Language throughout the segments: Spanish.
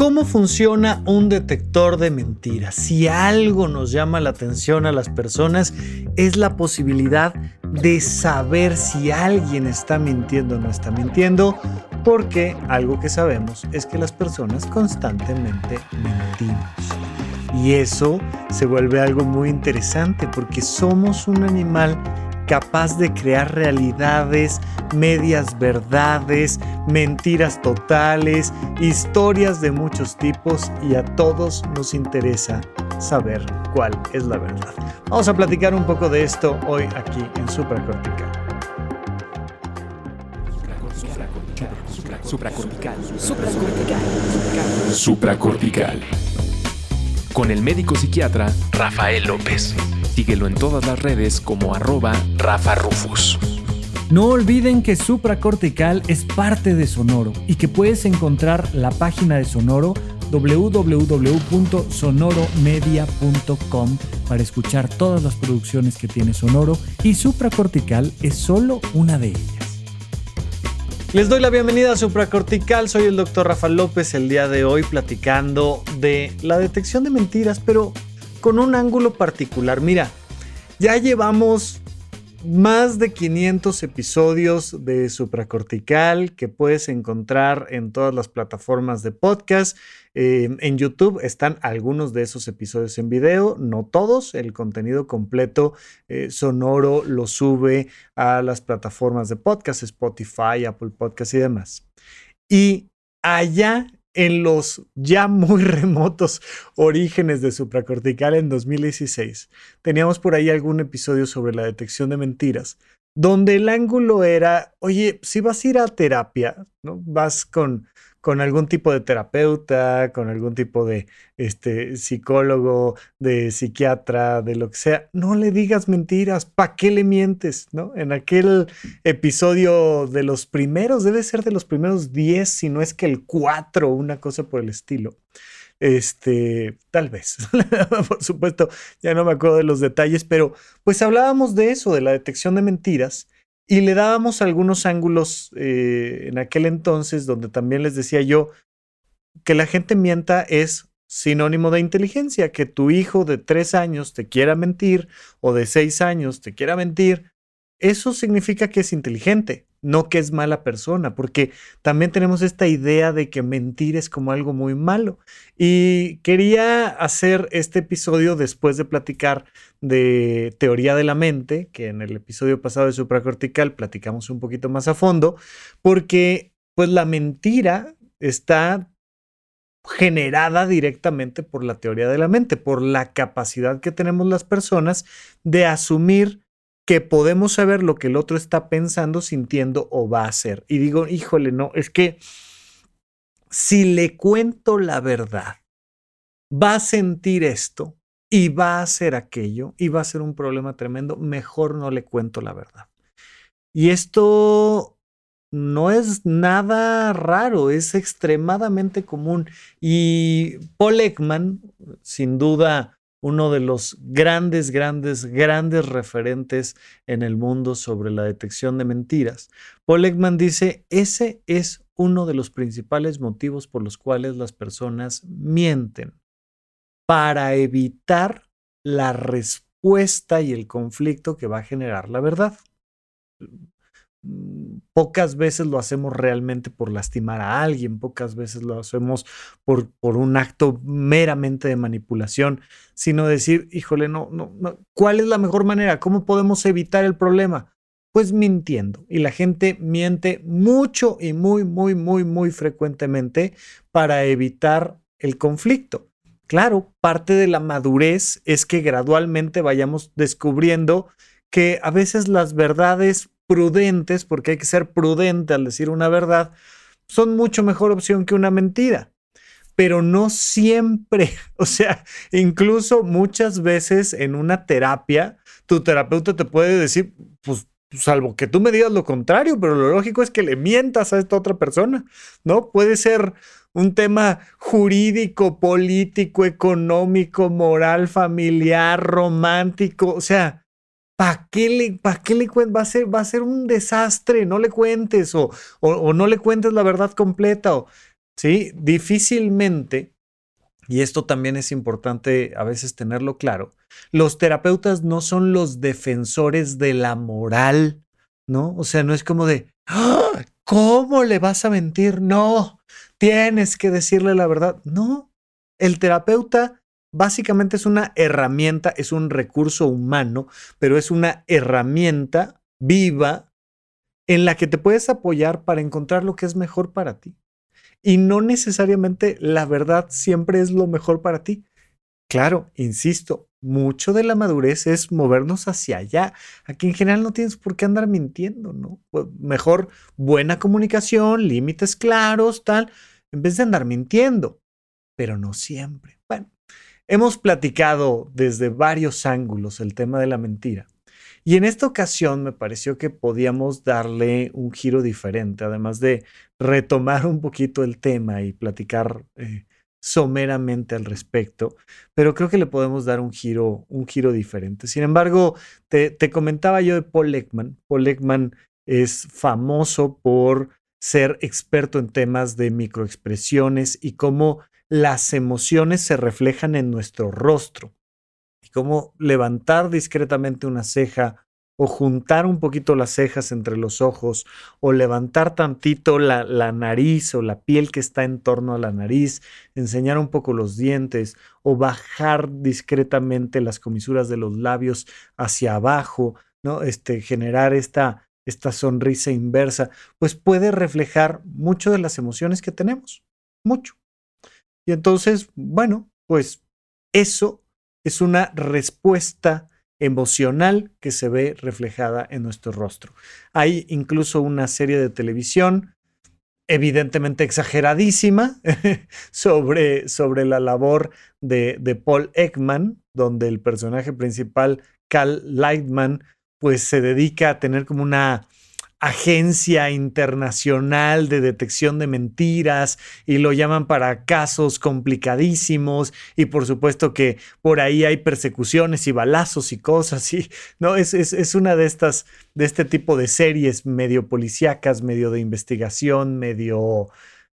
¿Cómo funciona un detector de mentiras? Si algo nos llama la atención a las personas es la posibilidad de saber si alguien está mintiendo o no está mintiendo, porque algo que sabemos es que las personas constantemente mentimos. Y eso se vuelve algo muy interesante porque somos un animal capaz de crear realidades, medias verdades, mentiras totales, historias de muchos tipos y a todos nos interesa saber cuál es la verdad. Vamos a platicar un poco de esto hoy aquí en Supracortical. Supracortical. Supracortical. Supracortical. Con el médico psiquiatra Rafael López. Síguelo en todas las redes como arroba Rafa Rufus. No olviden que Supracortical es parte de Sonoro y que puedes encontrar la página de Sonoro www.sonoromedia.com para escuchar todas las producciones que tiene Sonoro y Supracortical es solo una de ellas. Les doy la bienvenida a Supracortical, soy el doctor Rafa López, el día de hoy platicando de la detección de mentiras, pero con un ángulo particular. Mira, ya llevamos más de 500 episodios de Supracortical que puedes encontrar en todas las plataformas de podcast. Eh, en YouTube están algunos de esos episodios en video, no todos. El contenido completo eh, sonoro lo sube a las plataformas de podcast, Spotify, Apple Podcast y demás. Y allá en los ya muy remotos orígenes de supracortical en 2016. Teníamos por ahí algún episodio sobre la detección de mentiras, donde el ángulo era, oye, si vas a ir a terapia, ¿no? Vas con, con algún tipo de terapeuta, con algún tipo de este, psicólogo, de psiquiatra, de lo que sea, no le digas mentiras, ¿para qué le mientes? ¿no? En aquel episodio de los primeros, debe ser de los primeros 10, si no es que el 4, una cosa por el estilo. Este, tal vez, por supuesto, ya no me acuerdo de los detalles, pero pues hablábamos de eso, de la detección de mentiras y le dábamos algunos ángulos eh, en aquel entonces donde también les decía yo que la gente mienta es sinónimo de inteligencia, que tu hijo de tres años te quiera mentir o de seis años te quiera mentir, eso significa que es inteligente, no que es mala persona, porque también tenemos esta idea de que mentir es como algo muy malo. Y quería hacer este episodio después de platicar de teoría de la mente, que en el episodio pasado de supracortical platicamos un poquito más a fondo, porque pues la mentira está generada directamente por la teoría de la mente, por la capacidad que tenemos las personas de asumir que podemos saber lo que el otro está pensando, sintiendo o va a hacer. Y digo, híjole, no, es que si le cuento la verdad, va a sentir esto y va a hacer aquello y va a ser un problema tremendo, mejor no le cuento la verdad. Y esto no es nada raro, es extremadamente común. Y Paul Ekman, sin duda, uno de los grandes, grandes, grandes referentes en el mundo sobre la detección de mentiras. Paul dice, ese es uno de los principales motivos por los cuales las personas mienten, para evitar la respuesta y el conflicto que va a generar la verdad. Mm, pocas veces lo hacemos realmente por lastimar a alguien, pocas veces lo hacemos por, por un acto meramente de manipulación, sino decir, híjole, no, no, no, ¿cuál es la mejor manera? ¿Cómo podemos evitar el problema? Pues mintiendo. Y la gente miente mucho y muy, muy, muy, muy frecuentemente para evitar el conflicto. Claro, parte de la madurez es que gradualmente vayamos descubriendo que a veces las verdades prudentes, porque hay que ser prudente al decir una verdad, son mucho mejor opción que una mentira. Pero no siempre, o sea, incluso muchas veces en una terapia, tu terapeuta te puede decir, pues salvo que tú me digas lo contrario, pero lo lógico es que le mientas a esta otra persona, ¿no? Puede ser un tema jurídico, político, económico, moral, familiar, romántico, o sea, ¿para qué le, pa Va a, ser, va a ser un desastre, no le cuentes o, o, no le cuentes la verdad completa, o, ¿sí? Difícilmente, y esto también es importante a veces tenerlo claro, los terapeutas no son los defensores de la moral, ¿no? O sea, no es como de, ¡Ah! ¿cómo le vas a mentir? No, tienes que decirle la verdad. No, el terapeuta básicamente es una herramienta, es un recurso humano, pero es una herramienta viva en la que te puedes apoyar para encontrar lo que es mejor para ti. Y no necesariamente la verdad siempre es lo mejor para ti. Claro, insisto, mucho de la madurez es movernos hacia allá. Aquí en general no tienes por qué andar mintiendo, ¿no? Mejor buena comunicación, límites claros, tal, en vez de andar mintiendo. Pero no siempre. Bueno, hemos platicado desde varios ángulos el tema de la mentira. Y en esta ocasión me pareció que podíamos darle un giro diferente, además de retomar un poquito el tema y platicar eh, someramente al respecto, pero creo que le podemos dar un giro, un giro diferente. Sin embargo, te, comentaba yo de Paul Ekman. Paul Ekman es famoso por ser experto en temas de microexpresiones y cómo las emociones se reflejan en nuestro rostro y cómo levantar discretamente una ceja o juntar un poquito las cejas entre los ojos, o levantar tantito la, la, nariz o la piel que está en torno a la nariz, enseñar un poco los dientes, o bajar discretamente las comisuras de los labios hacia abajo, ¿no? Este, generar esta, esta sonrisa inversa, pues puede reflejar mucho de las emociones que tenemos, mucho. Y entonces, bueno, pues eso es una respuesta emocional que se ve reflejada en nuestro rostro. Hay incluso una serie de televisión evidentemente exageradísima sobre, sobre la labor de, de, Paul Ekman, donde el personaje principal, Cal Lightman, pues se dedica a tener como una agencia internacional de detección de mentiras y lo llaman para casos complicadísimos y por supuesto que por ahí hay persecuciones y balazos y cosas y no es, es, una de estas de este tipo de series medio policíacas medio de investigación medio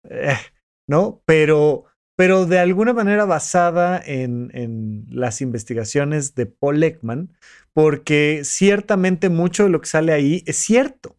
eh, no pero pero de alguna manera basada en, en las investigaciones de Paul Ekman porque ciertamente mucho de lo que sale ahí es cierto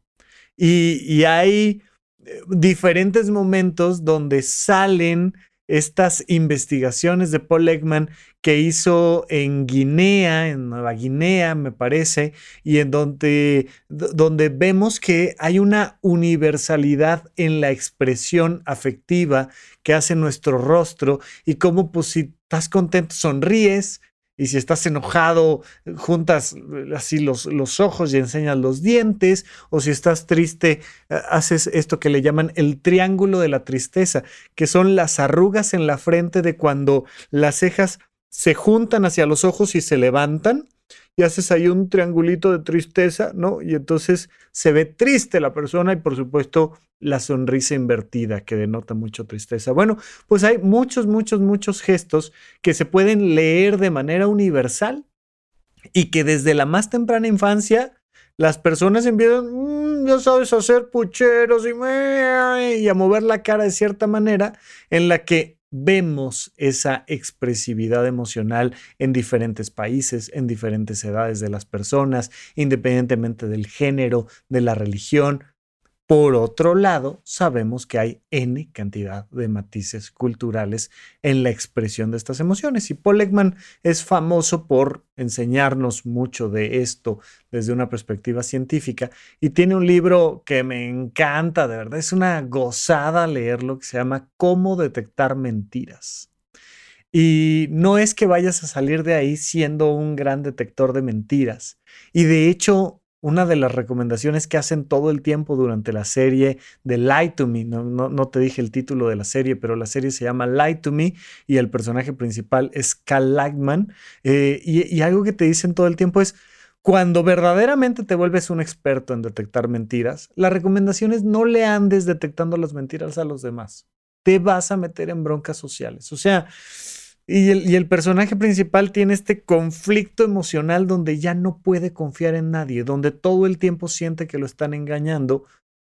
y, hay eh, diferentes momentos donde salen estas investigaciones de Paul Ekman que hizo en Guinea, en Nueva Guinea, me parece, y en donde, donde vemos que hay una universalidad en la expresión afectiva que hace nuestro rostro y cómo pues si estás contento sonríes, y si estás enojado, juntas eh, así los, los, ojos y enseñas los dientes. O si estás triste, eh, haces esto que le llaman el triángulo de la tristeza, que son las arrugas en la frente de cuando las cejas se juntan hacia los ojos y se levantan y haces ahí un triangulito de tristeza, ¿no? Y entonces se ve triste la persona y por supuesto la sonrisa invertida que denota mucho tristeza. Bueno, pues hay muchos, muchos, muchos gestos que se pueden leer de manera universal y que desde la más temprana infancia las personas empiezan, mm, ya sabes, hacer pucheros y, y a mover la cara de cierta manera en la que vemos esa expresividad emocional en diferentes países, en diferentes edades de las personas, independientemente del género, de la religión. Por otro lado, sabemos que hay N cantidad de matices culturales en la expresión de estas emociones y Paul Ekman es famoso por enseñarnos mucho de esto desde una perspectiva científica y tiene un libro que me encanta, de verdad, es una gozada leerlo que se llama Cómo detectar mentiras. Y no es que vayas a salir de ahí siendo un gran detector de mentiras. Y de hecho, una de las recomendaciones que hacen todo el tiempo durante la serie de Lie to Me, no, te dije el título de la serie, pero la serie se llama Lie to Me y el personaje principal es Cal Lightman. Eh, y, y algo que te dicen todo el tiempo es, cuando verdaderamente te vuelves un experto en detectar mentiras, la recomendación es no le andes detectando las mentiras a los demás. Te vas a meter en broncas sociales. O sea, y el, personaje principal tiene este conflicto emocional donde ya no puede confiar en nadie, donde todo el tiempo siente que lo están engañando,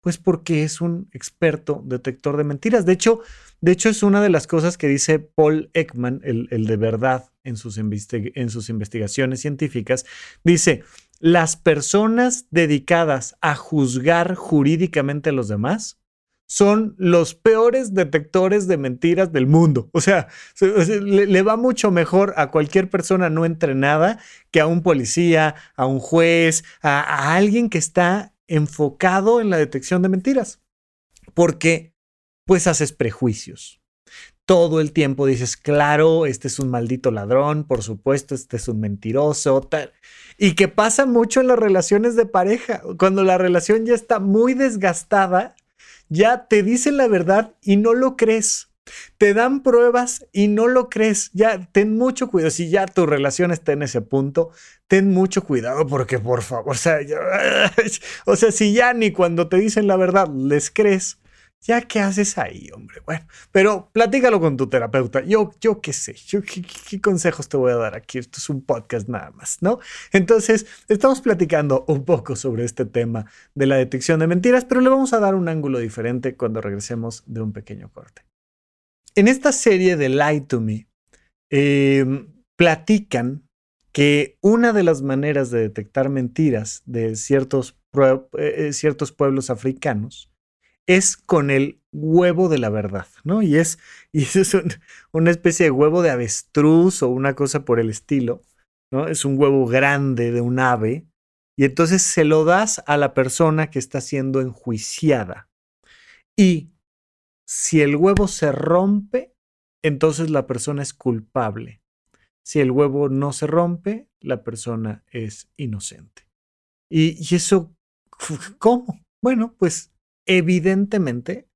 pues porque es un experto detector de mentiras. De hecho, de hecho es una de las cosas que dice Paul Ekman, el, de verdad, en sus, en sus investigaciones científicas. Dice, las personas dedicadas a juzgar jurídicamente a los demás son los peores detectores de mentiras del mundo. O sea, le, va mucho mejor a cualquier persona no entrenada que a un policía, a un juez, a, alguien que está enfocado en la detección de mentiras. Porque pues haces prejuicios. Todo el tiempo dices, claro, este es un maldito ladrón, por supuesto, este es un mentiroso, tal. Y que pasa mucho en las relaciones de pareja. Cuando la relación ya está muy desgastada, ya te dicen la verdad y no lo crees. Te dan pruebas y no lo crees. Ya, ten mucho cuidado. Si ya tu relación está en ese punto, ten mucho cuidado porque, por favor, o sea, o sea, si ya ni cuando te dicen la verdad les crees, ya qué haces ahí, hombre. Bueno, pero platícalo con tu terapeuta. Yo, yo qué sé, yo qué, consejos te voy a dar aquí. Esto es un podcast nada más, ¿no? Entonces, estamos platicando un poco sobre este tema de la detección de mentiras, pero le vamos a dar un ángulo diferente cuando regresemos de un pequeño corte. En esta serie de Lie to Me, em, platican que una de las maneras de detectar mentiras de ciertos, eh, ciertos pueblos africanos es con el huevo de la verdad, ¿no? Y es, y es una especie de huevo de avestruz o una cosa por el estilo, ¿no? Es un huevo grande de un ave y entonces se lo das a la persona que está siendo enjuiciada. Y si el huevo se rompe, entonces la persona es culpable. Si el huevo no se rompe, la persona es inocente. Y, y eso, ¿cómo? Bueno, pues evidentemente,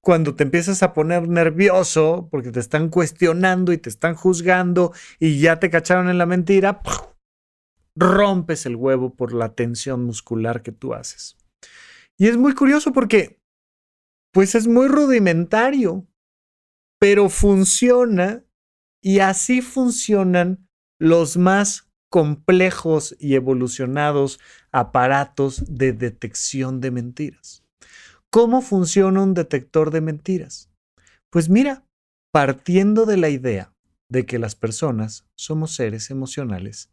cuando te empiezas a poner nervioso porque te están cuestionando y te están juzgando y ya te cacharon en la mentira, rompes el huevo por la tensión muscular que tú haces. Y es muy curioso porque, pues es muy rudimentario, pero funciona y así funcionan los más complejos y evolucionados aparatos de detección de mentiras. ¿Cómo funciona un detector de mentiras? Pues mira, partiendo de la idea de que las personas somos seres emocionales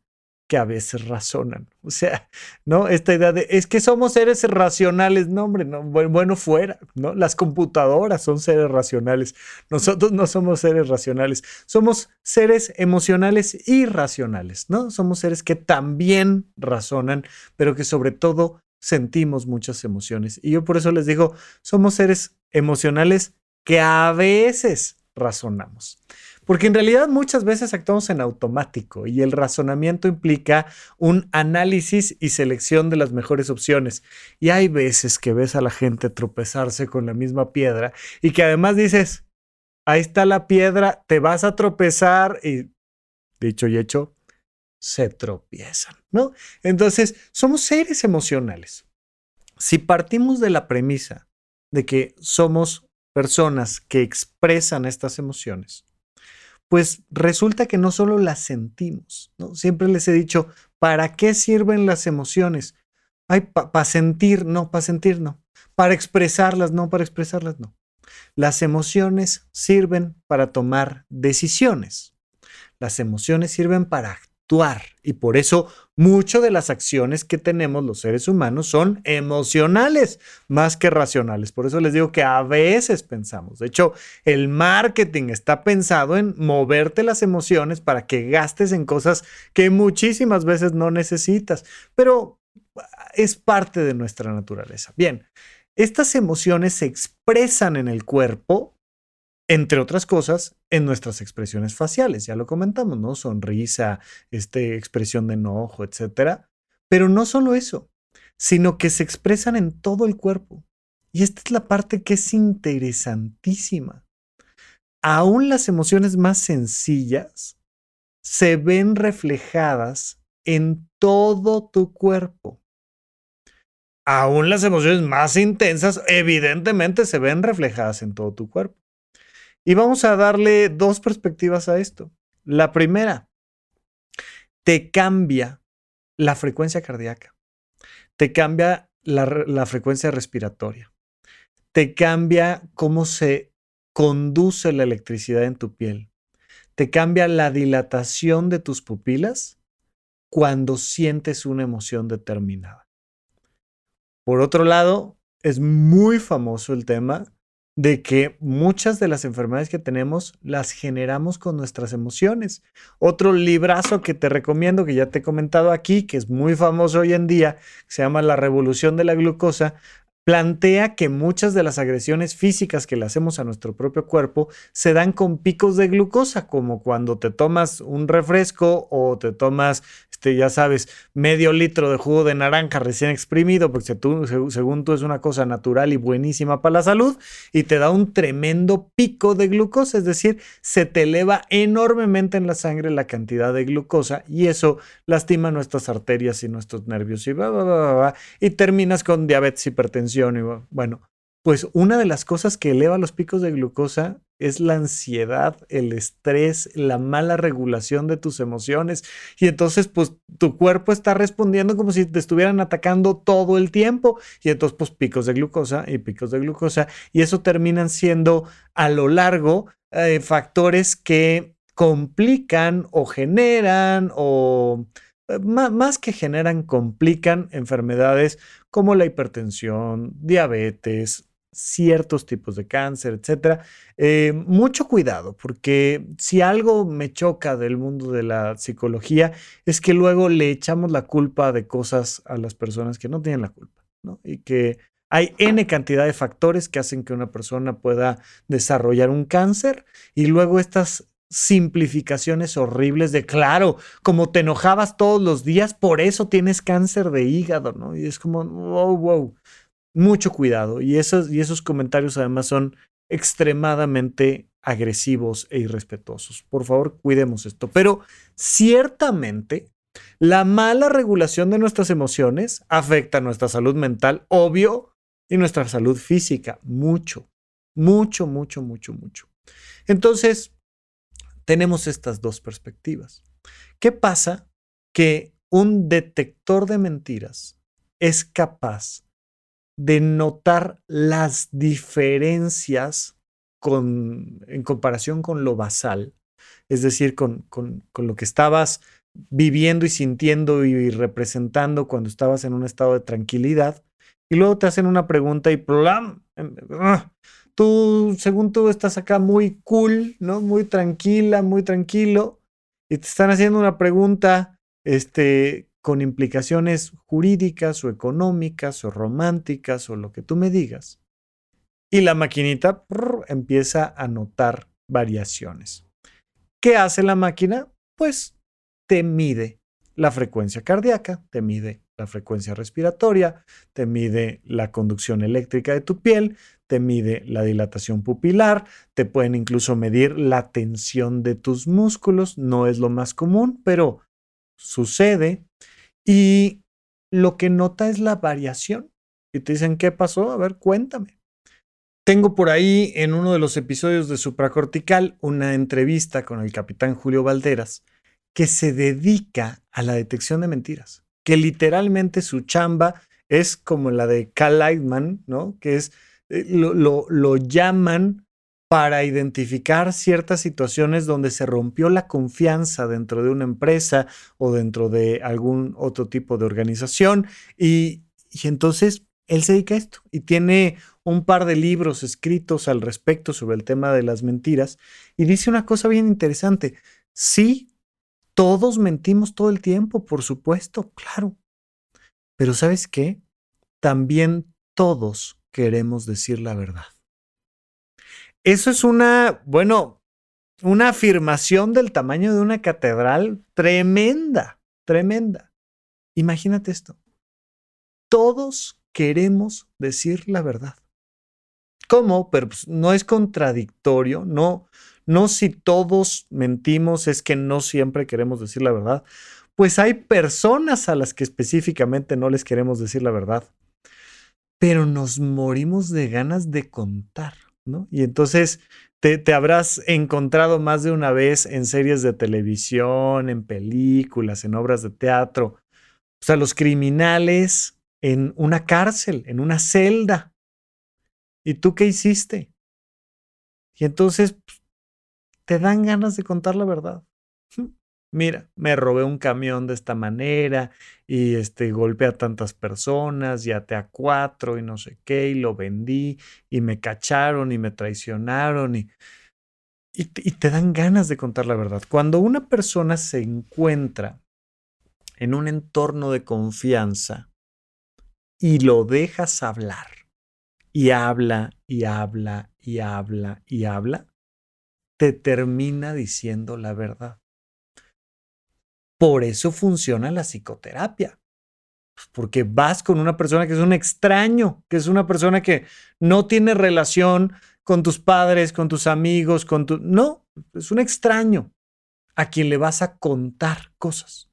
que a veces razonan. O sea, ¿no? Esta idea de, es que somos seres racionales, no, hombre, no, bueno, fuera, ¿no? Las computadoras son seres racionales. Nosotros no somos seres racionales, somos seres emocionales irracionales, ¿no? Somos seres que también razonan, pero que sobre todo sentimos muchas emociones. Y yo por eso les digo, somos seres emocionales que a veces razonamos. Porque en realidad muchas veces actuamos en automático y el razonamiento implica un análisis y selección de las mejores opciones. Y hay veces que ves a la gente tropezarse con la misma piedra y que además dices, ahí está la piedra, te vas a tropezar y dicho y hecho, se tropiezan, ¿no? Entonces, somos seres emocionales. Si partimos de la premisa de que somos personas que expresan estas emociones, pues resulta que no solo las sentimos, ¿no? Siempre les he dicho, ¿para qué sirven las emociones? Ay, para sentir, no, para sentir, no. Para expresarlas, no, para expresarlas, no. Las emociones sirven para tomar decisiones. Las emociones sirven para actuar y por eso muchas de las acciones que tenemos los seres humanos son emocionales más que racionales. Por eso les digo que a veces pensamos. De hecho, el marketing está pensado en moverte las emociones para que gastes en cosas que muchísimas veces no necesitas, pero es parte de nuestra naturaleza. Bien, estas emociones se expresan en el cuerpo entre otras cosas, en nuestras expresiones faciales, ya lo comentamos, ¿no? Sonrisa, este, expresión de enojo, etcétera. Pero no solo eso, sino que se expresan en todo el cuerpo. Y esta es la parte que es interesantísima. Aún las emociones más sencillas se ven reflejadas en todo tu cuerpo. Aún las emociones más intensas evidentemente se ven reflejadas en todo tu cuerpo. Y vamos a darle dos perspectivas a esto. La primera, te cambia la frecuencia cardíaca, te cambia la, frecuencia respiratoria, te cambia cómo se conduce la electricidad en tu piel, te cambia la dilatación de tus pupilas cuando sientes una emoción determinada. Por otro lado, es muy famoso el tema de que muchas de las enfermedades que tenemos las generamos con nuestras emociones. Otro librazo que te recomiendo, que ya te he comentado aquí, que es muy famoso hoy en día, se llama La Revolución de la Glucosa, plantea que muchas de las agresiones físicas que le hacemos a nuestro propio cuerpo se dan con picos de glucosa, como cuando te tomas un refresco o te tomas este, ya sabes, medio litro de jugo de naranja recién exprimido, porque según tú es una cosa natural y buenísima para la salud, y te da un tremendo pico de glucosa, es decir, se te eleva enormemente en la sangre la cantidad de glucosa y eso lastima nuestras arterias y nuestros nervios y, y terminas con diabetes, hipertensión bueno, pues una de las cosas que eleva los picos de glucosa es la ansiedad, el estrés, la mala regulación de tus emociones. Y entonces, pues tu cuerpo está respondiendo como si te estuvieran atacando todo el tiempo. Y entonces, pues picos de glucosa y picos de glucosa. Y eso terminan siendo a lo largo eh, factores que complican o generan o más que generan, complican enfermedades como la hipertensión, diabetes, ciertos tipos de cáncer, etcétera. Eh, mucho cuidado, porque si algo me choca del mundo de la psicología es que luego le echamos la culpa de cosas a las personas que no tienen la culpa, ¿no? Y que hay N cantidad de factores que hacen que una persona pueda desarrollar un cáncer y luego estas simplificaciones horribles de, claro, como te enojabas todos los días, por eso tienes cáncer de hígado, ¿no? Y es como, wow, wow mucho cuidado. Y esos, y esos comentarios además son extremadamente agresivos e irrespetuosos. Por favor, cuidemos esto. Pero ciertamente, la mala regulación de nuestras emociones afecta nuestra salud mental, obvio, y nuestra salud física, mucho, mucho, mucho, mucho, mucho. Entonces, tenemos estas dos perspectivas. ¿Qué pasa? Que un detector de mentiras es capaz de notar las diferencias con, en comparación con lo basal, es decir, con, con, lo que estabas viviendo y sintiendo y representando cuando estabas en un estado de tranquilidad, y luego te hacen una pregunta y ¡plam! Tú, según tú, estás acá muy cool, ¿no? Muy tranquila, muy tranquilo, y te están haciendo una pregunta, este, con implicaciones jurídicas o económicas o románticas o lo que tú me digas. Y la maquinita empieza a notar variaciones. ¿Qué hace la máquina? Pues te mide la frecuencia cardíaca, te mide la frecuencia respiratoria, te mide la conducción eléctrica de tu piel, te mide la dilatación pupilar, te pueden incluso medir la tensión de tus músculos, no es lo más común, pero sucede y lo que nota es la variación. Y te dicen, ¿qué pasó? A ver, cuéntame. Tengo por ahí en uno de los episodios de Supracortical una entrevista con el capitán Julio Valderas que se dedica a la detección de mentiras, que literalmente su chamba es como la de Cal Lightman, ¿no? Que es eh, lo, lo llaman para identificar ciertas situaciones donde se rompió la confianza dentro de una empresa o dentro de algún otro tipo de organización. Y, entonces él se dedica a esto y tiene un par de libros escritos al respecto sobre el tema de las mentiras y dice una cosa bien interesante. Sí, todos mentimos todo el tiempo, por supuesto, claro. Pero ¿sabes qué? También todos queremos decir la verdad. Eso es una, bueno, una afirmación del tamaño de una catedral tremenda, tremenda. Imagínate esto. Todos queremos decir la verdad. ¿Cómo? Pero pues, no es contradictorio, no, no si todos mentimos es que no siempre queremos decir la verdad. Pues hay personas a las que específicamente no les queremos decir la verdad, pero nos morimos de ganas de contar. Y entonces te, habrás encontrado más de una vez en series de televisión, en películas, en obras de teatro. O sea, los criminales en una cárcel, en una celda. ¿Y tú qué hiciste? Y entonces pues, te dan ganas de contar la verdad mira, me robé un camión de esta manera y este, golpeé a tantas personas y até a cuatro y no sé qué y lo vendí y me cacharon y me traicionaron y, y, y te dan ganas de contar la verdad. Cuando una persona se encuentra en un entorno de confianza y lo dejas hablar y habla y habla y habla y habla, te termina diciendo la verdad. Por eso funciona la psicoterapia. Porque vas con una persona que es un extraño, que es una persona que no tiene relación con tus padres, con tus amigos, con tu... No, es un extraño a quien le vas a contar cosas.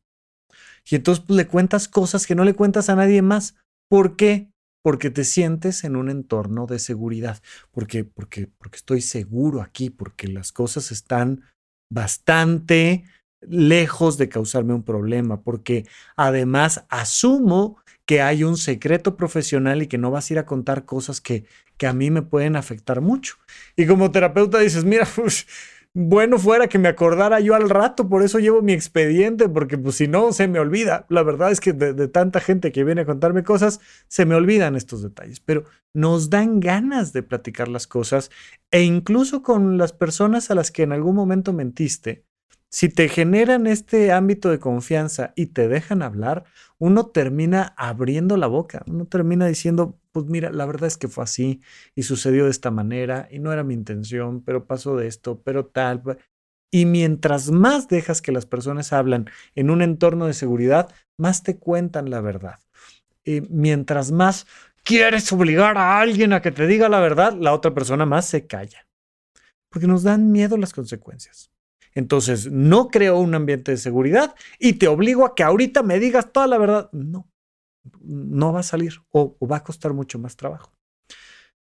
Y entonces pues, le cuentas cosas que no le cuentas a nadie más. ¿Por qué? Porque te sientes en un entorno de seguridad. Porque, porque, porque estoy seguro aquí, porque las cosas están bastante lejos de causarme un problema, porque además asumo que hay un secreto profesional y que no vas a ir a contar cosas que, que a mí me pueden afectar mucho. Y como terapeuta dices, mira, pues, bueno fuera que me acordara yo al rato, por eso llevo mi expediente, porque pues si no, se me olvida. La verdad es que de, de tanta gente que viene a contarme cosas, se me olvidan estos detalles, pero nos dan ganas de platicar las cosas e incluso con las personas a las que en algún momento mentiste si te generan este ámbito de confianza y te dejan hablar, uno termina abriendo la boca, uno termina diciendo, pues mira, la verdad es que fue así y sucedió de esta manera y no era mi intención, pero pasó de esto, pero tal. Y mientras más dejas que las personas hablan en un entorno de seguridad, más te cuentan la verdad. Y mientras más quieres obligar a alguien a que te diga la verdad, la otra persona más se calla. Porque nos dan miedo las consecuencias. Entonces, no creo un ambiente de seguridad y te obligo a que ahorita me digas toda la verdad. No, no va a salir o, va a costar mucho más trabajo.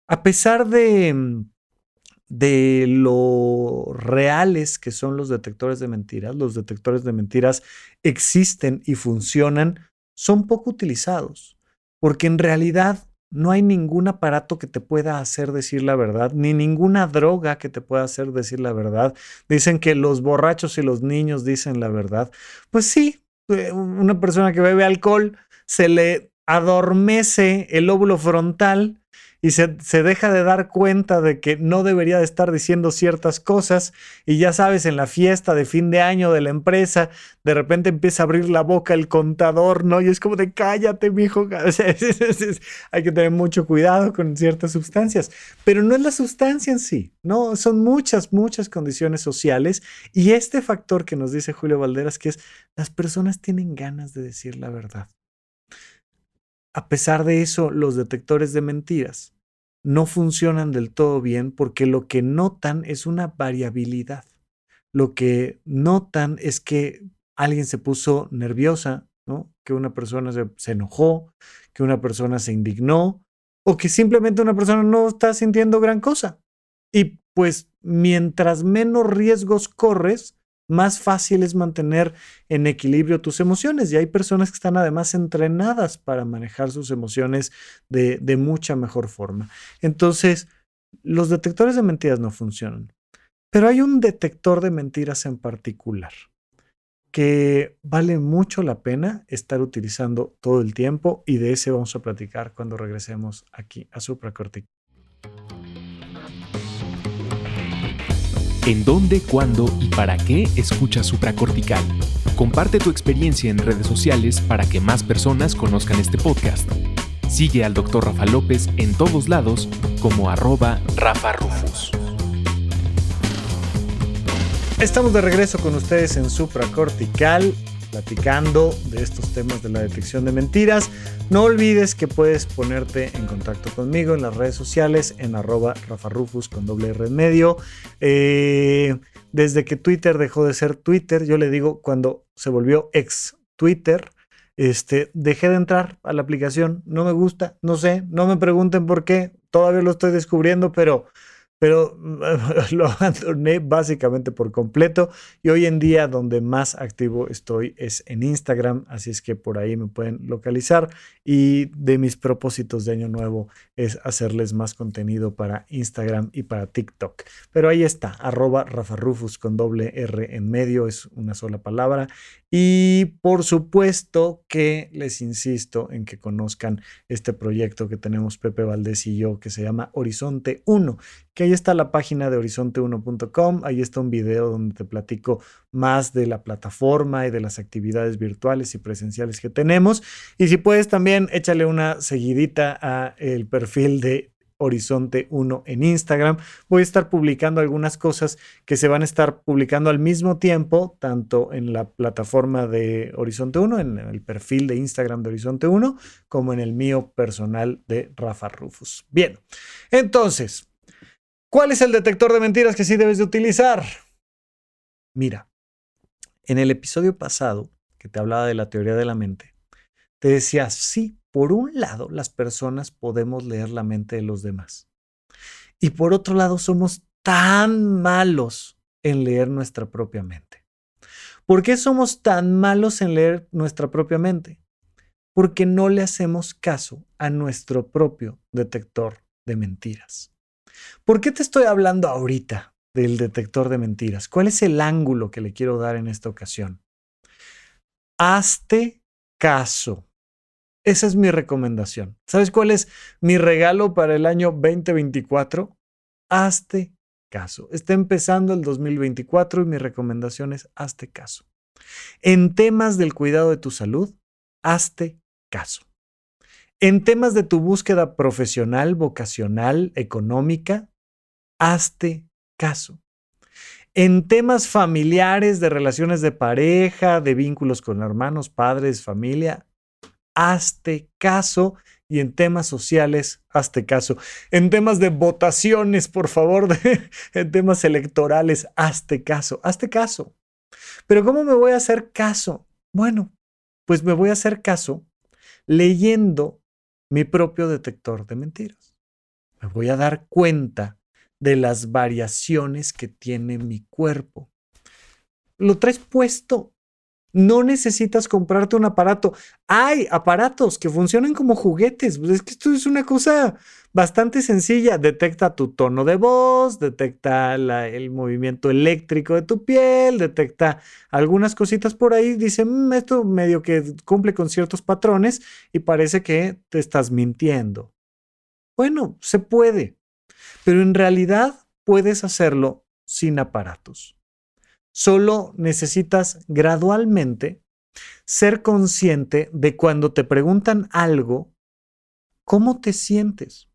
A pesar de, de lo reales que son los detectores de mentiras, los detectores de mentiras existen y funcionan, son poco utilizados, porque en realidad no hay ningún aparato que te pueda hacer decir la verdad, ni ninguna droga que te pueda hacer decir la verdad. Dicen que los borrachos y los niños dicen la verdad. Pues sí, eh, una persona que bebe alcohol se le adormece el óvulo frontal y se, deja de dar cuenta de que no debería de estar diciendo ciertas cosas y ya sabes, en la fiesta de fin de año de la empresa, de repente empieza a abrir la boca el contador, ¿no? Y es como de cállate, mijo. hay que tener mucho cuidado con ciertas sustancias, pero no es la sustancia en sí, ¿no? Son muchas, muchas condiciones sociales y este factor que nos dice Julio Valderas, que es las personas tienen ganas de decir la verdad. A pesar de eso, los detectores de mentiras no funcionan del todo bien porque lo que notan es una variabilidad. Lo que notan es que alguien se puso nerviosa, que una persona se, enojó, que una persona se indignó o que simplemente una persona no está sintiendo gran cosa. Y pues mientras menos riesgos corres, más fácil es mantener en equilibrio tus emociones. Y hay personas que están además entrenadas para manejar sus emociones de, mucha mejor forma. Entonces, los detectores de mentiras no funcionan. Pero hay un detector de mentiras en particular que vale mucho la pena estar utilizando todo el tiempo y de ese vamos a platicar cuando regresemos aquí a supracortical. ¿En dónde, cuándo y para qué escuchas supracortical? Comparte tu experiencia en redes sociales para que más personas conozcan este podcast. Sigue al Dr. Rafa López en todos lados como arroba Rafa Rufus. Estamos de regreso con ustedes en Supracortical, platicando de estos temas de la detección de mentiras. No olvides que puedes ponerte en contacto conmigo en las redes sociales en arroba rafarufus con doble R medio. Eh, desde que Twitter dejó de ser Twitter, yo le digo cuando se volvió ex Twitter, este, dejé de entrar a la aplicación, no me gusta, no sé, no me pregunten por qué, todavía lo estoy descubriendo, pero pero lo abandoné básicamente por completo y hoy en día donde más activo estoy es en Instagram, así es que por ahí me pueden localizar y de mis propósitos de año nuevo es hacerles más contenido para Instagram y para TikTok. Pero ahí está, arroba Rafa Rufus con doble R en medio, es una sola palabra y por supuesto que les insisto en que conozcan este proyecto que tenemos Pepe Valdés y yo que se llama Horizonte 1, que ahí está la página de horizonte1.com, ahí está un video donde te platico más de la plataforma y de las actividades virtuales y presenciales que tenemos. Y si puedes también échale una seguidita a el perfil de Horizonte 1 en Instagram. Voy a estar publicando algunas cosas que se van a estar publicando al mismo tiempo, tanto en la plataforma de Horizonte 1, en el perfil de Instagram de Horizonte 1, como en el mío personal de Rafa Rufus. Bien, entonces, ¿cuál es el detector de mentiras que sí debes de utilizar? Mira, en el episodio pasado, que te hablaba de la teoría de la mente, te decía, sí, por un lado, las personas podemos leer la mente de los demás. Y por otro lado, somos tan malos en leer nuestra propia mente. ¿Por qué somos tan malos en leer nuestra propia mente? Porque no le hacemos caso a nuestro propio detector de mentiras. ¿Por qué te estoy hablando ahorita del detector de mentiras? ¿Cuál es el ángulo que le quiero dar en esta ocasión? Hazte caso esa es mi recomendación. ¿Sabes cuál es mi regalo para el año 2024? Hazte caso. Está empezando el 2024 y mi recomendación es hazte caso. En temas del cuidado de tu salud, hazte caso. En temas de tu búsqueda profesional, vocacional, económica, hazte caso. En temas familiares, de relaciones de pareja, de vínculos con hermanos, padres, familia, hazte caso y en temas sociales, hazte caso. En temas de votaciones, por favor, en temas electorales, hazte caso, hazte caso. Pero ¿cómo me voy a hacer caso? Bueno, pues me voy a hacer caso leyendo mi propio detector de mentiras. Me voy a dar cuenta de las variaciones que tiene mi cuerpo. Lo traes puesto no necesitas comprarte un aparato. Hay aparatos que funcionan como juguetes. Pues, es que esto es una cosa bastante sencilla. Detecta tu tono de voz, detecta el movimiento eléctrico de tu piel, detecta algunas cositas por ahí. Dice, mm, esto medio que cumple con ciertos patrones y parece que te estás mintiendo. Bueno, se puede, pero en realidad puedes hacerlo sin aparatos. Solo necesitas gradualmente ser consciente de cuando te preguntan algo, ¿cómo te sientes?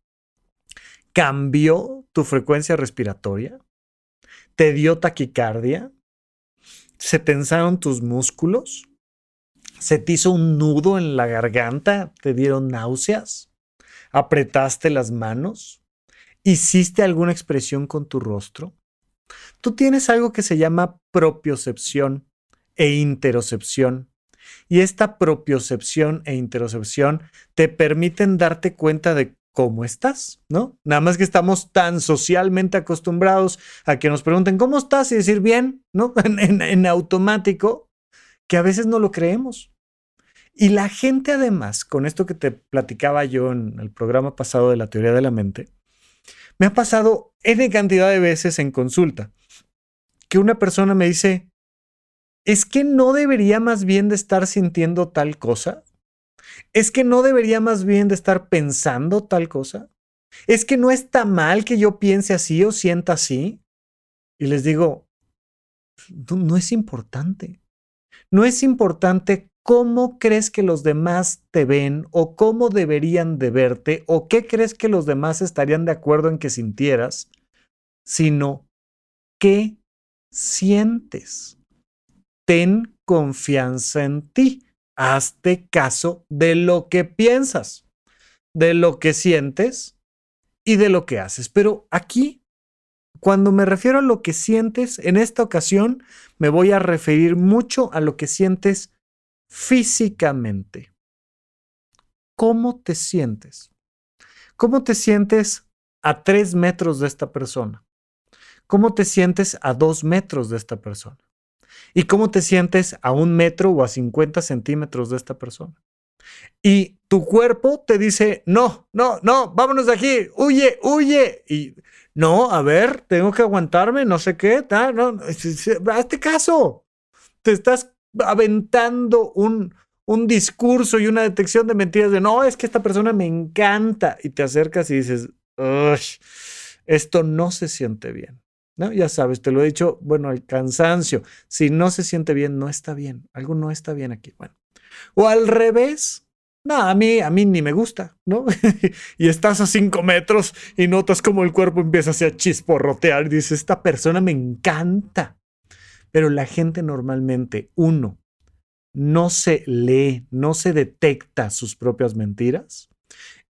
¿Cambió tu frecuencia respiratoria? ¿Te dio taquicardia? ¿Se tensaron tus músculos? ¿Se te hizo un nudo en la garganta? ¿Te dieron náuseas? ¿Apretaste las manos? ¿Hiciste alguna expresión con tu rostro? Tú tienes algo que se llama propiocepción e interocepción. Y esta propiocepción e interocepción te permiten darte cuenta de ¿cómo estás? ¿No? Nada más que estamos tan socialmente acostumbrados a que nos pregunten, ¿cómo estás? Y decir bien, ¿no? En, automático, que a veces no lo creemos. Y la gente además, con esto que te platicaba yo en el programa pasado de la teoría de la mente, me ha pasado N cantidad de veces en consulta que una persona me dice, ¿es que no debería más bien de estar sintiendo tal cosa? ¿Es que no debería más bien de estar pensando tal cosa? ¿Es que no está mal que yo piense así o sienta así? Y les digo, no, es importante. No es importante cómo crees que los demás te ven o cómo deberían de verte o qué crees que los demás estarían de acuerdo en que sintieras, sino qué sientes. Ten confianza en ti hazte caso de lo que piensas, de lo que sientes y de lo que haces. Pero aquí, cuando me refiero a lo que sientes, en esta ocasión me voy a referir mucho a lo que sientes físicamente. ¿Cómo te sientes? ¿Cómo te sientes a tres metros de esta persona? ¿Cómo te sientes a dos metros de esta persona? ¿Y cómo te sientes a un metro o a 50 centímetros de esta persona? Y tu cuerpo te dice, no, no, no, vámonos de aquí, huye, huye. Y no, a ver, tengo que aguantarme, no sé qué, no, hazte caso. Te estás aventando un, un discurso y una detección de mentiras de, no, es que esta persona me encanta. Y te acercas y dices, esto no se siente bien. ¿no? Ya sabes, te lo he dicho, bueno, el cansancio. Si no se siente bien, no está bien. Algo no está bien aquí. Bueno. O al revés. No, a mí, a mí ni me gusta, ¿no? y estás a cinco metros y notas como el cuerpo empieza a chisporrotear y dices, esta persona me encanta. Pero la gente normalmente, uno, no se lee, no se detecta sus propias mentiras.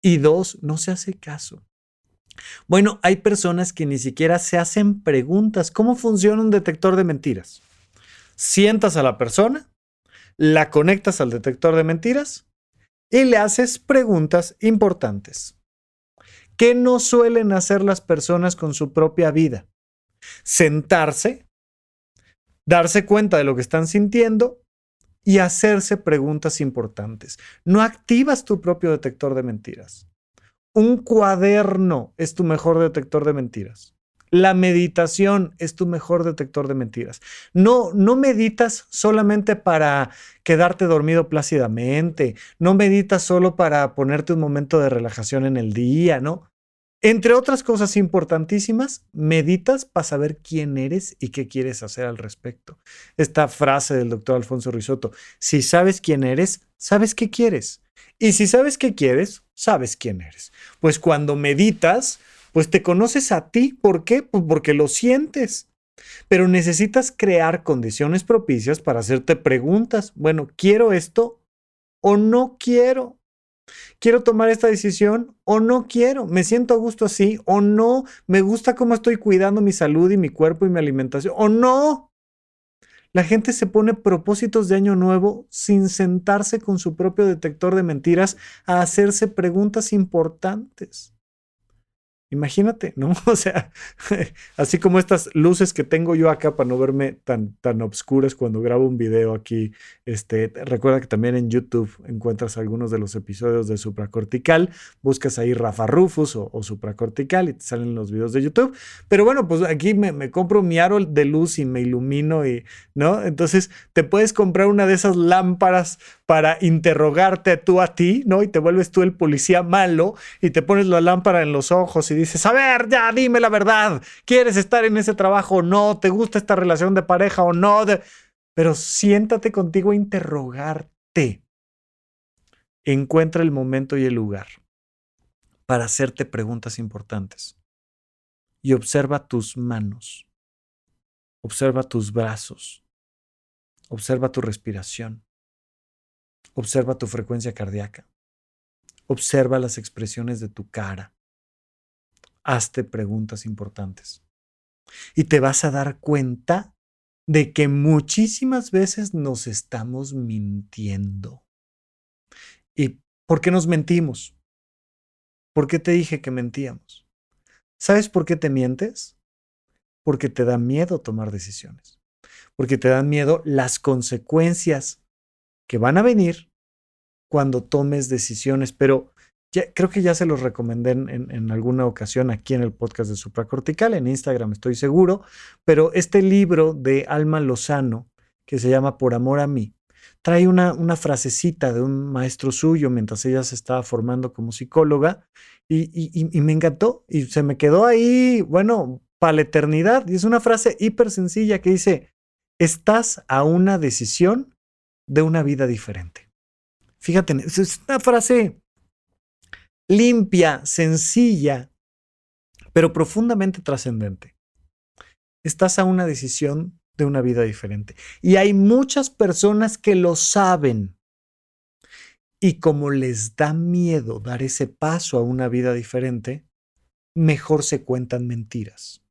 Y dos, no se hace caso. Bueno, hay personas que ni siquiera se hacen preguntas. ¿Cómo funciona un detector de mentiras? Sientas a la persona, la conectas al detector de mentiras y le haces preguntas importantes. ¿Qué no suelen hacer las personas con su propia vida? Sentarse, darse cuenta de lo que están sintiendo y hacerse preguntas importantes. No activas tu propio detector de mentiras. Un cuaderno es tu mejor detector de mentiras. La meditación es tu mejor detector de mentiras. No, no meditas solamente para quedarte dormido plácidamente, no meditas solo para ponerte un momento de relajación en el día, ¿no? Entre otras cosas importantísimas, meditas para saber quién eres y qué quieres hacer al respecto. Esta frase del doctor Alfonso Risotto, si sabes quién eres, sabes qué quieres. Y si sabes qué quieres, sabes quién eres. Pues cuando meditas, pues te conoces a ti. ¿Por qué? Pues porque lo sientes. Pero necesitas crear condiciones propicias para hacerte preguntas. Bueno, ¿quiero esto o no quiero? ¿Quiero tomar esta decisión o no quiero? ¿Me siento a gusto así o no? ¿Me gusta cómo estoy cuidando mi salud y mi cuerpo y mi alimentación o no? La gente se pone propósitos de año nuevo sin sentarse con su propio detector de mentiras a hacerse preguntas importantes. Imagínate, ¿no? O sea, así como estas luces que tengo yo acá para no verme tan, tan obscuras cuando grabo un video aquí. Este, recuerda que también en YouTube encuentras algunos de los episodios de Supracortical. Buscas ahí Rafa Rufus o, Supracortical y te salen los videos de YouTube. Pero bueno, pues aquí me, me compro mi aro de luz y me ilumino y, ¿no? Entonces te puedes comprar una de esas lámparas para interrogarte tú a ti, ¿no? Y te vuelves tú el policía malo y te pones la lámpara en los ojos y dices, a ver, ya dime la verdad, ¿quieres estar en ese trabajo o no? ¿Te gusta esta relación de pareja o no? Pero siéntate contigo a interrogarte. Encuentra el momento y el lugar para hacerte preguntas importantes. Y observa tus manos. Observa tus brazos. Observa tu respiración. Observa tu frecuencia cardíaca. Observa las expresiones de tu cara. Hazte preguntas importantes. Y te vas a dar cuenta de que muchísimas veces nos estamos mintiendo. ¿Y por qué nos mentimos? ¿Por qué te dije que mentíamos? ¿Sabes por qué te mientes? Porque te da miedo tomar decisiones. Porque te dan miedo las consecuencias que van a venir cuando tomes decisiones. Pero creo que ya se los recomendé en, alguna ocasión aquí en el podcast de Supracortical, en Instagram estoy seguro. Pero este libro de Alma Lozano, que se llama Por Amor a mí, trae una, una frasecita de un maestro suyo mientras ella se estaba formando como psicóloga y, me encantó y se me quedó ahí, bueno, para la eternidad. Y es una frase hiper sencilla que dice, estás a una decisión de una vida diferente. Fíjate, es una frase limpia, sencilla, pero profundamente trascendente. Estás a una decisión de una vida diferente. Y hay muchas personas que lo saben. Y como les da miedo dar ese paso a una vida diferente, mejor se cuentan mentiras.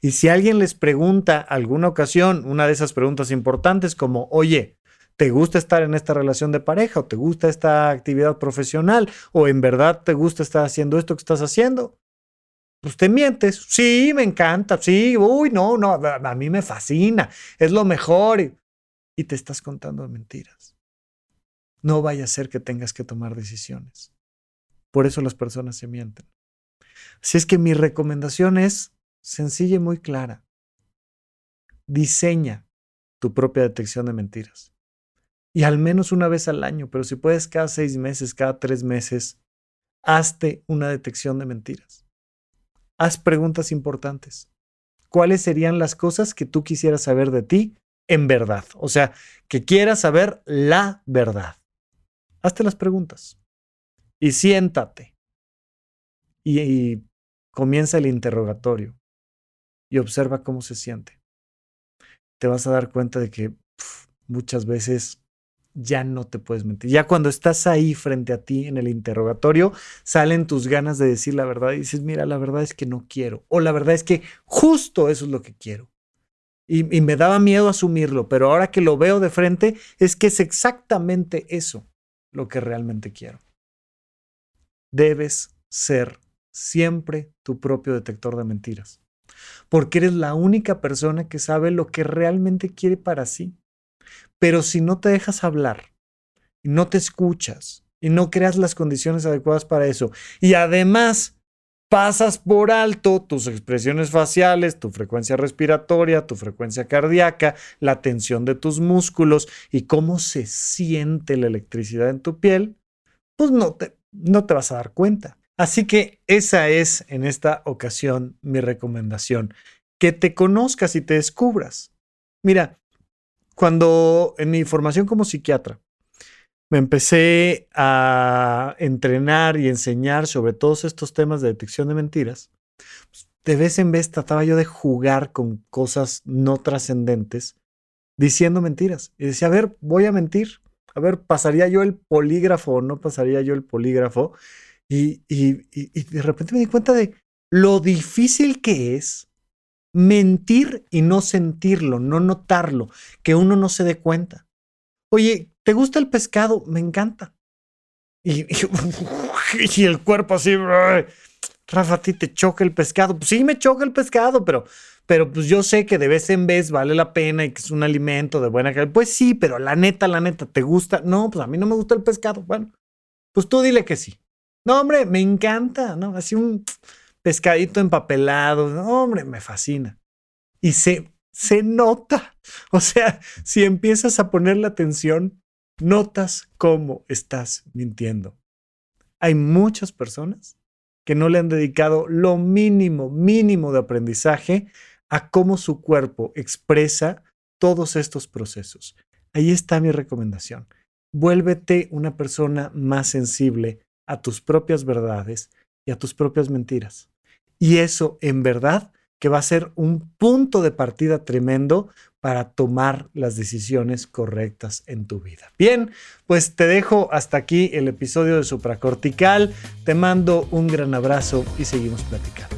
Y si alguien les pregunta alguna ocasión una de esas preguntas importantes como, oye, ¿te gusta estar en esta relación de pareja o te gusta esta actividad profesional o en verdad te gusta estar haciendo esto que estás haciendo? Pues te mientes. Sí, me encanta. Sí, uy, no, no, a mí me fascina. Es lo mejor. Y te estás contando mentiras. No vaya a ser que tengas que tomar decisiones. Por eso las personas se mienten. Así es que mi recomendación es sencilla y muy clara. Diseña tu propia detección de mentiras. Y al menos una vez al año, pero si puedes cada seis meses, cada tres meses, hazte una detección de mentiras. Haz preguntas importantes. ¿Cuáles serían las cosas que tú quisieras saber de ti en verdad? O sea, que quieras saber la verdad. Hazte las preguntas y siéntate y, comienza el interrogatorio y observa cómo se siente. Te vas a dar cuenta de que muchas veces ya no te puedes mentir. Ya cuando estás ahí frente a ti en el interrogatorio, salen tus ganas de decir la verdad y dices, mira, la verdad es que no quiero. O la verdad es que justo eso es lo que quiero. Y, y me daba miedo asumirlo, pero ahora que lo veo de frente, es que es exactamente eso lo que realmente quiero. Debes ser siempre tu propio detector de mentiras, porque eres la única persona que sabe lo que realmente quiere para sí. Pero si no te dejas hablar, no te escuchas, y no creas las condiciones adecuadas para eso, y además pasas por alto tus expresiones faciales, tu frecuencia respiratoria, tu frecuencia cardíaca, la tensión de tus músculos y cómo se siente la electricidad en tu piel, pues no te, no te vas a dar cuenta. Así que esa es en esta ocasión mi recomendación, que te conozcas y te descubras. Mira, cuando en mi formación como psiquiatra, me empecé a entrenar y enseñar sobre todos estos temas de detección de mentiras, pues, de vez en vez trataba yo de jugar con cosas no trascendentes diciendo mentiras. Y decía, a ver, voy a mentir. A ver, ¿pasaría yo el polígrafo o no pasaría yo el polígrafo? Y, y, y de repente me di cuenta de lo difícil que es mentir y no sentirlo, no notarlo, que uno no se dé cuenta. Oye, ¿te gusta el pescado? Me encanta. Y, el cuerpo así, Rafa, a ti te choca el pescado. Pues sí, me choca el pescado, pero, pero pues yo sé que de vez en vez vale la pena y que es un alimento de buena calidad. Pues sí, pero la neta, la neta, ¿te gusta? No, pues a mí no me gusta el pescado. Bueno, pues tú dile que sí. No, hombre, me encanta, ¿no? Así un pescadito empapelado. Hombre, me fascina. Y se, se nota. O sea, si empiezas a poner la atención, notas cómo estás mintiendo. Hay muchas personas que no le han dedicado lo mínimo, mínimo de aprendizaje a cómo su cuerpo expresa todos estos procesos. Ahí está mi recomendación. Vuélvete una persona más sensible a tus propias verdades y a tus propias mentiras. Y eso en verdad que va a ser un punto de partida tremendo para tomar las decisiones correctas en tu vida. Bien, pues te dejo hasta aquí el episodio de Supracortical. Te mando un gran abrazo y seguimos platicando.